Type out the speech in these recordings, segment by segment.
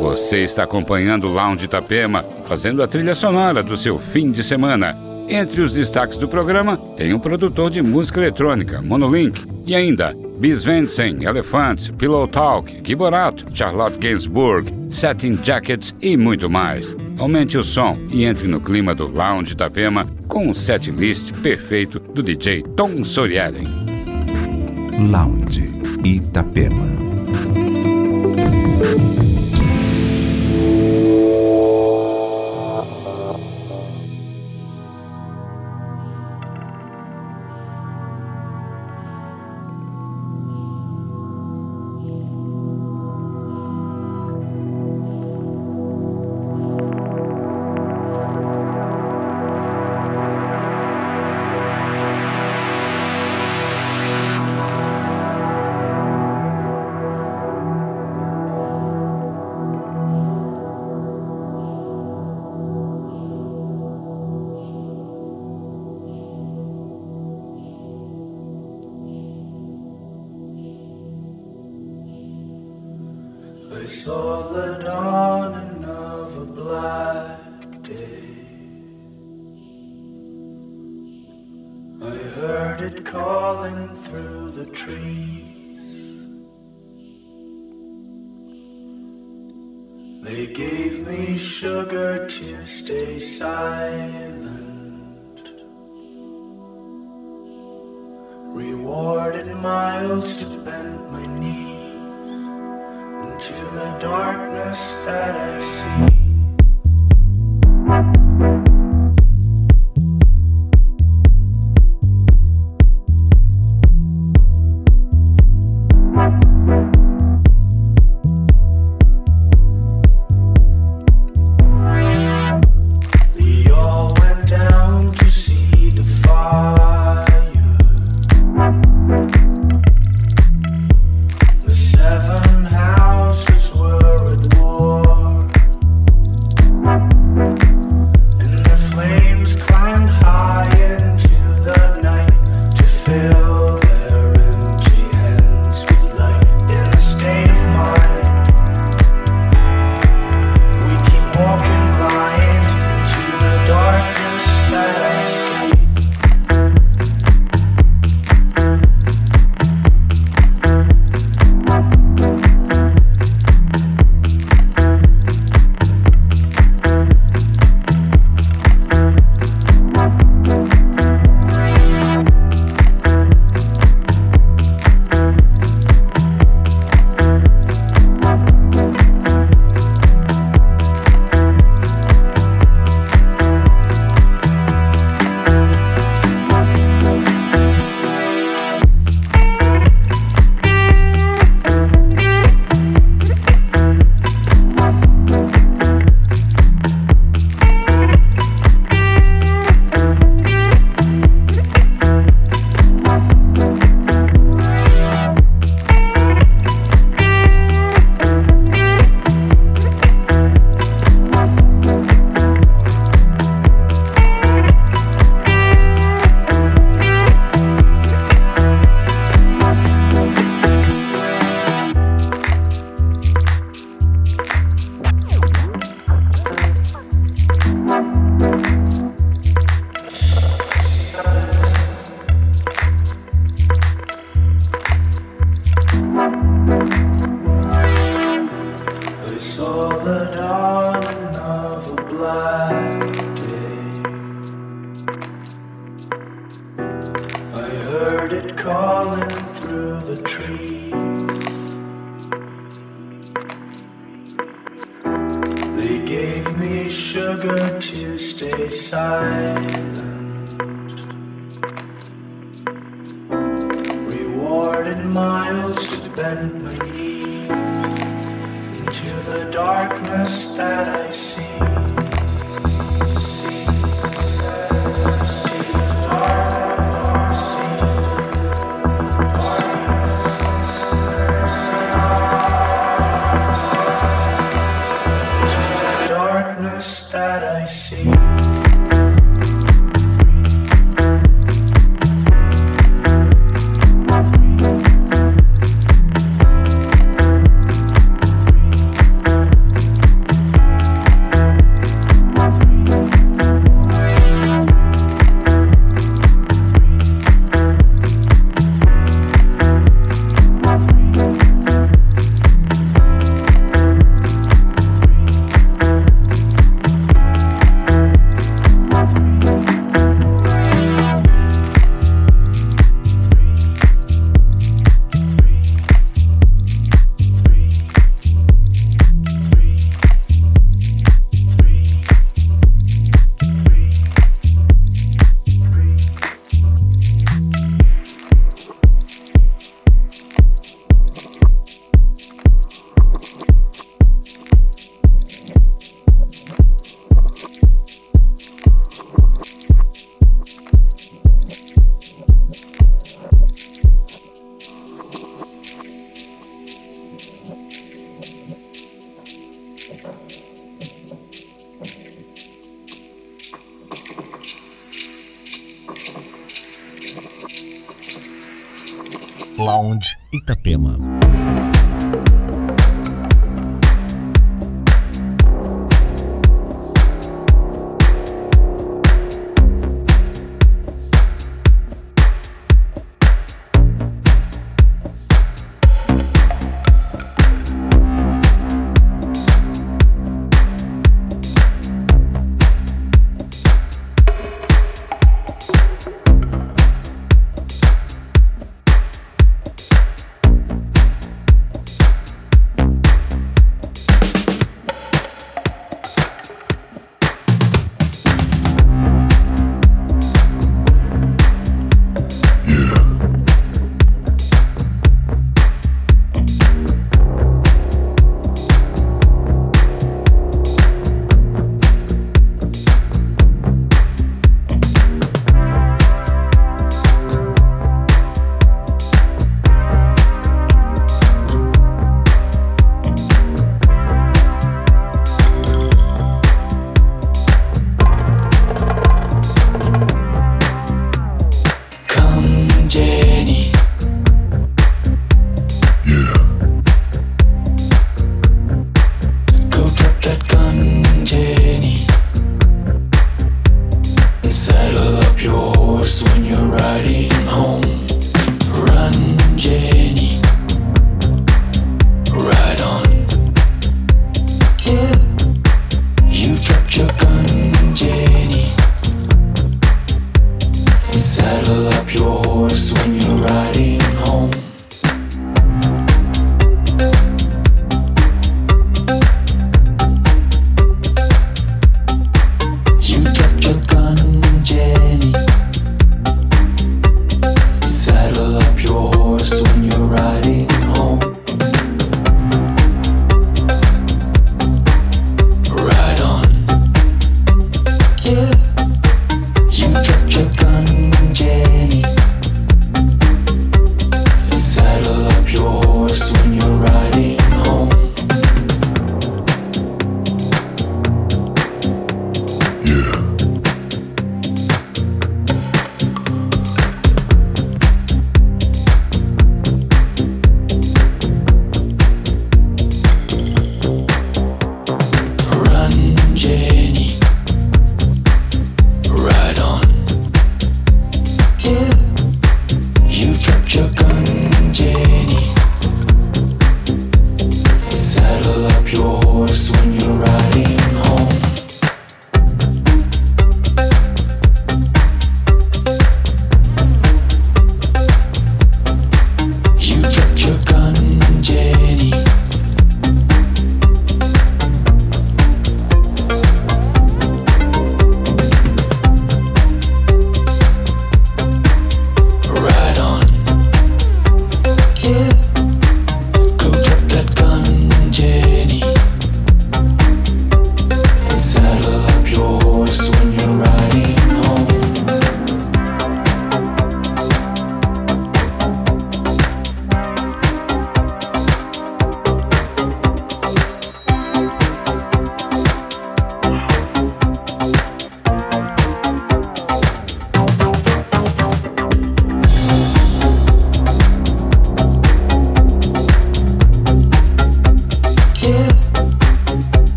Você está acompanhando o Lounge Itapema, fazendo a trilha sonora do seu fim de semana. Entre os destaques do programa, tem o produtor de música eletrônica, Monolink, e ainda Bis Vensen, Elephants, Pillow Talk, Giborato, Charlotte Gainsbourg, Satin Jackets e muito mais. Aumente o som e entre no clima do Lounge Itapema com um set list perfeito do DJ Tom Sorialen. Lounge Itapema.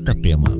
Itapema.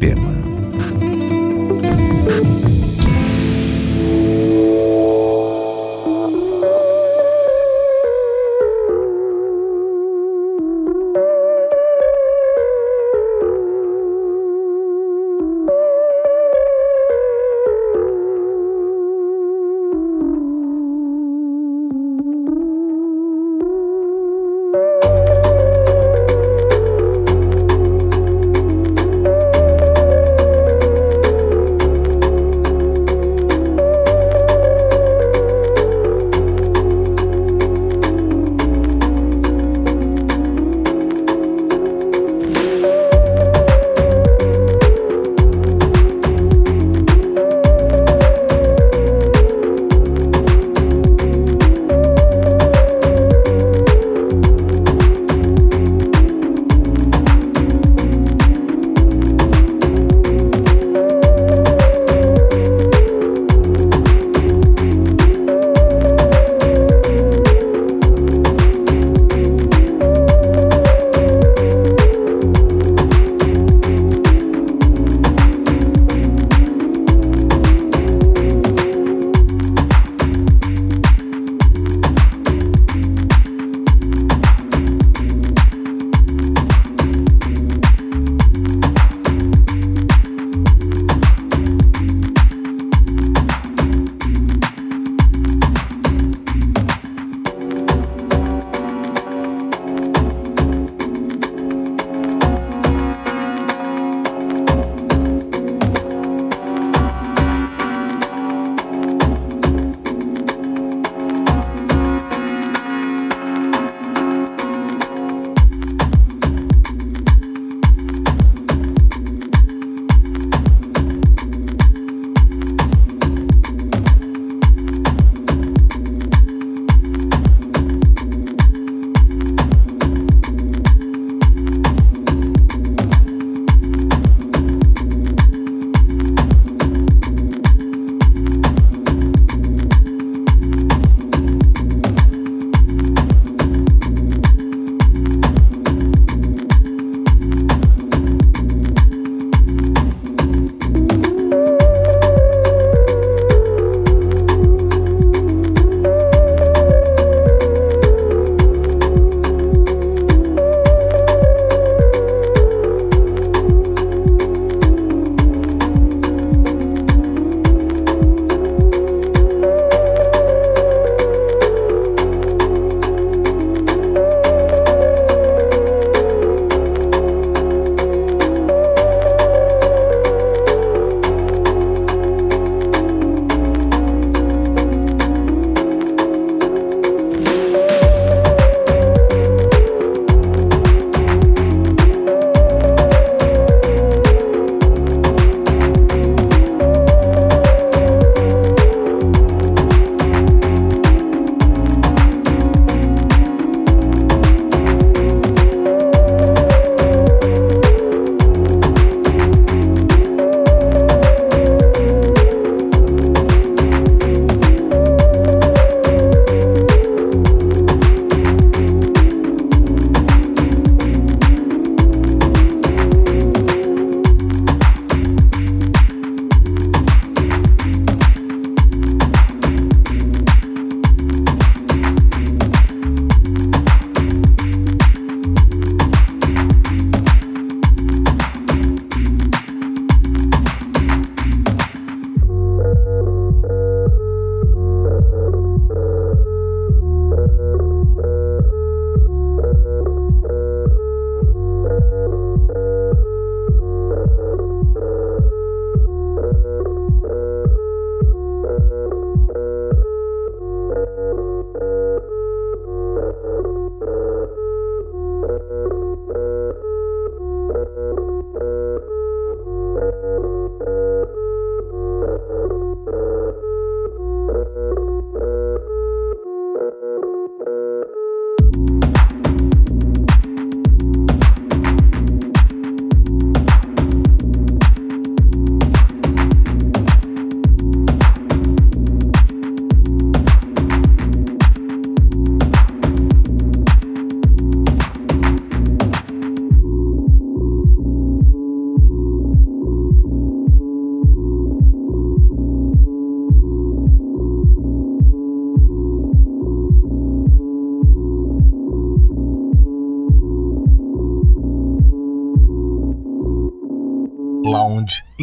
tema.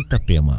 Itapema.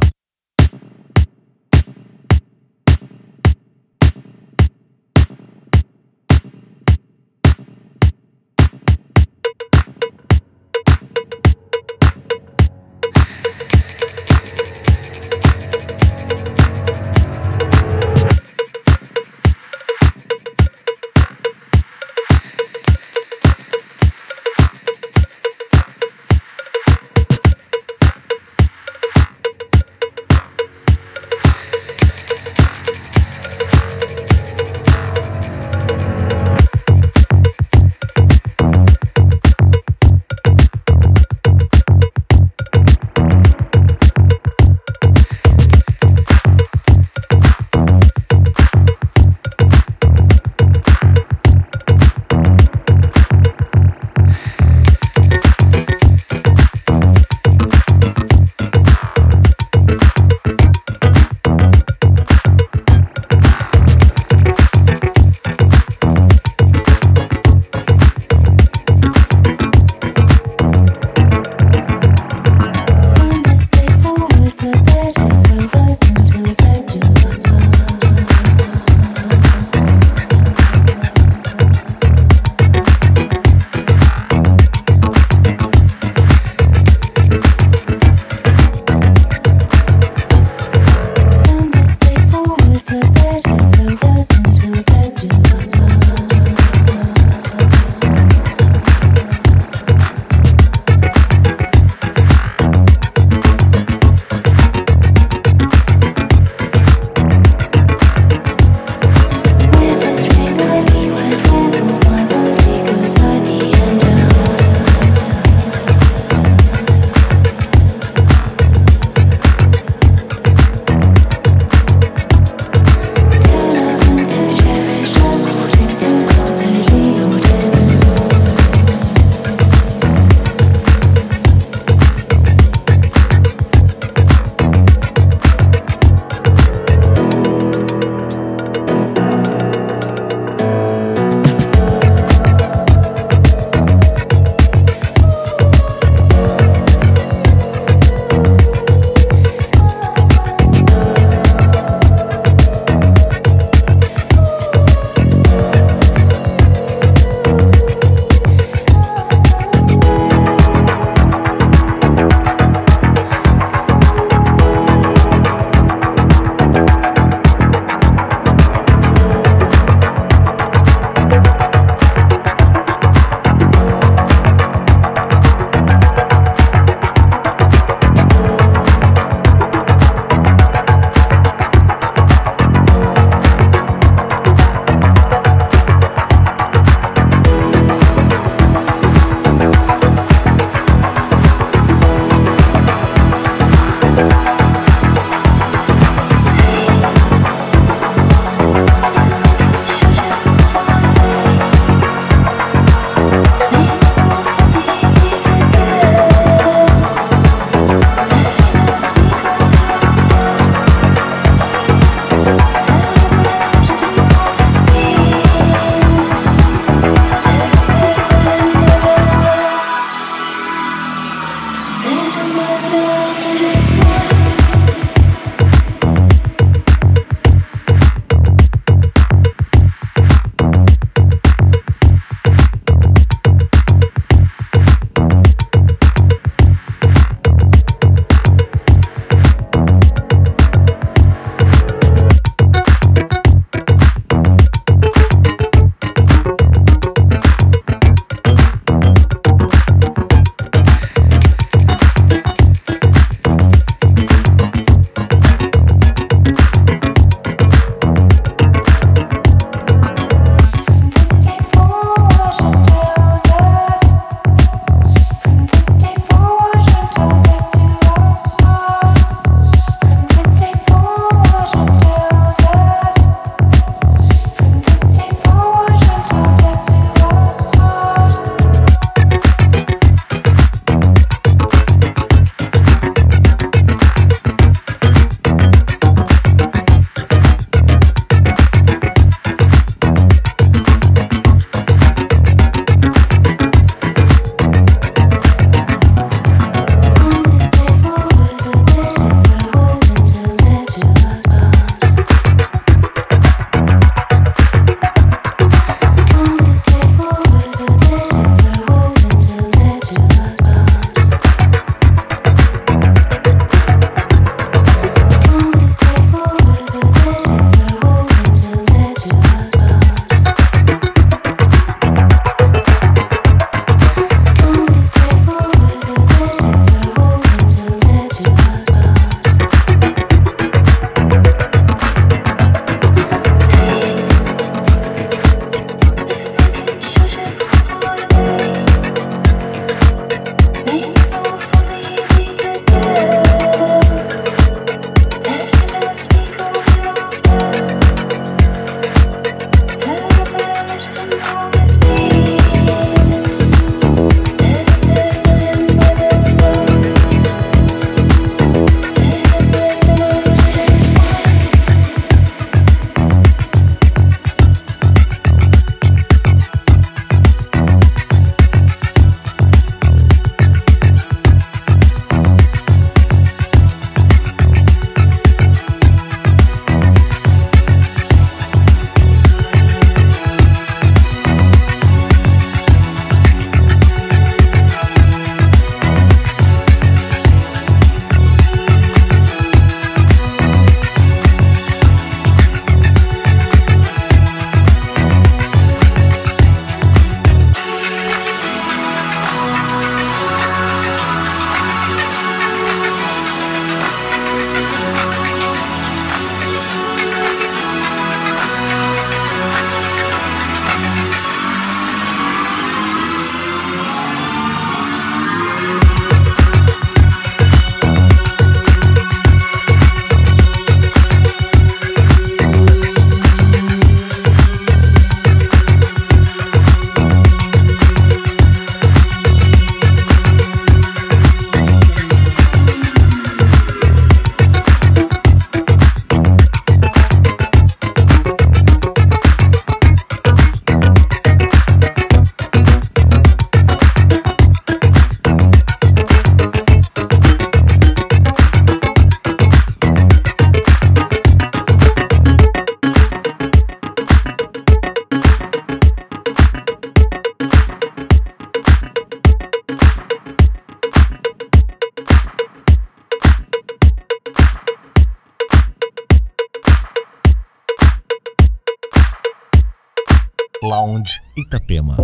Lounge Itapema.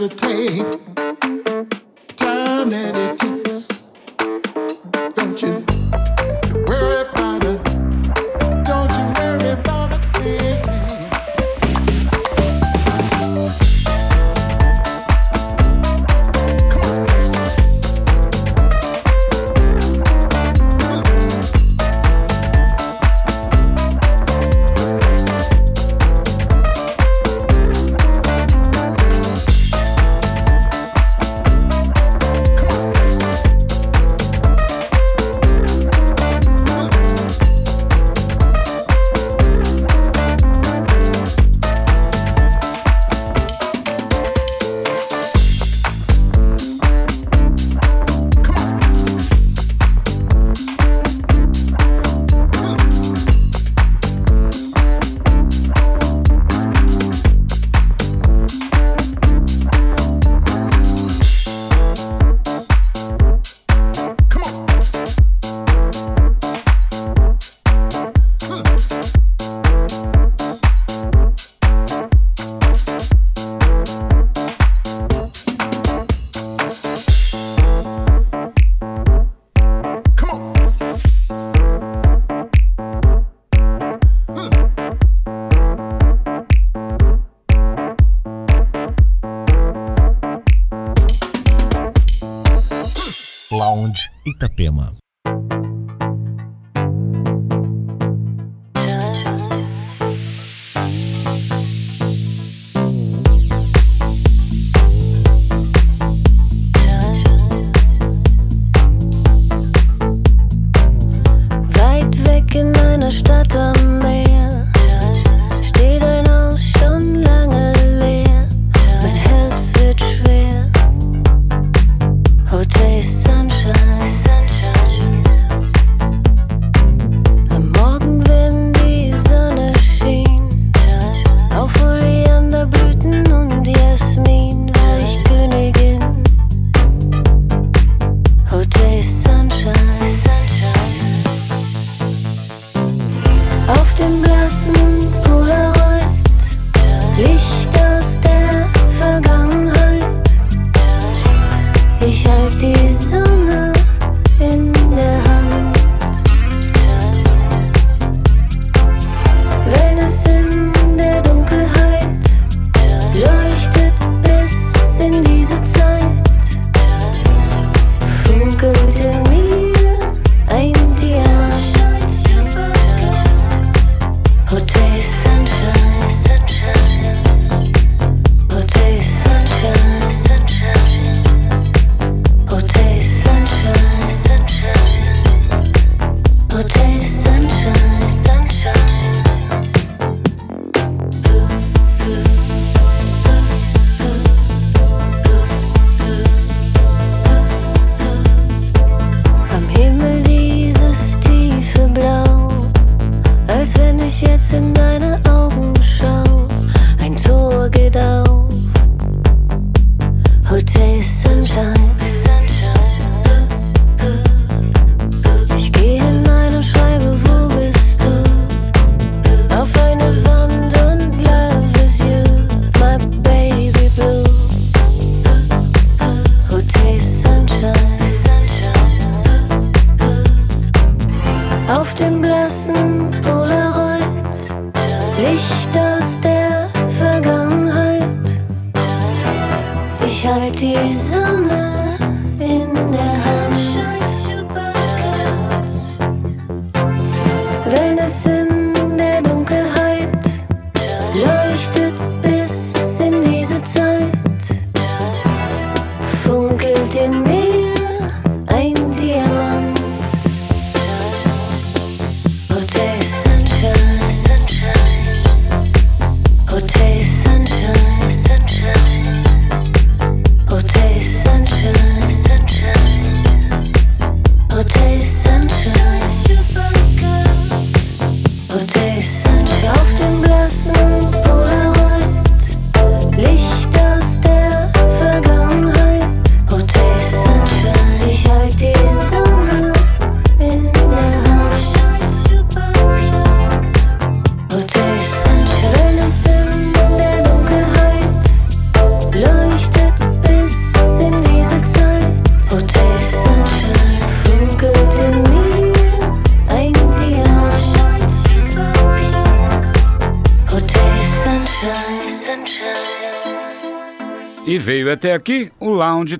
hesitate. Time that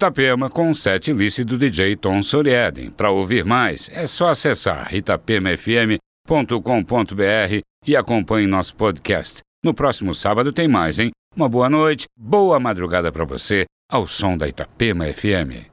Itapema com o set list do DJ Tom Sorieden. Para ouvir mais, é só acessar itapemafm.com.br e acompanhe nosso podcast. No próximo sábado tem mais, hein? Uma boa noite, boa madrugada para você, ao som da Itapema FM.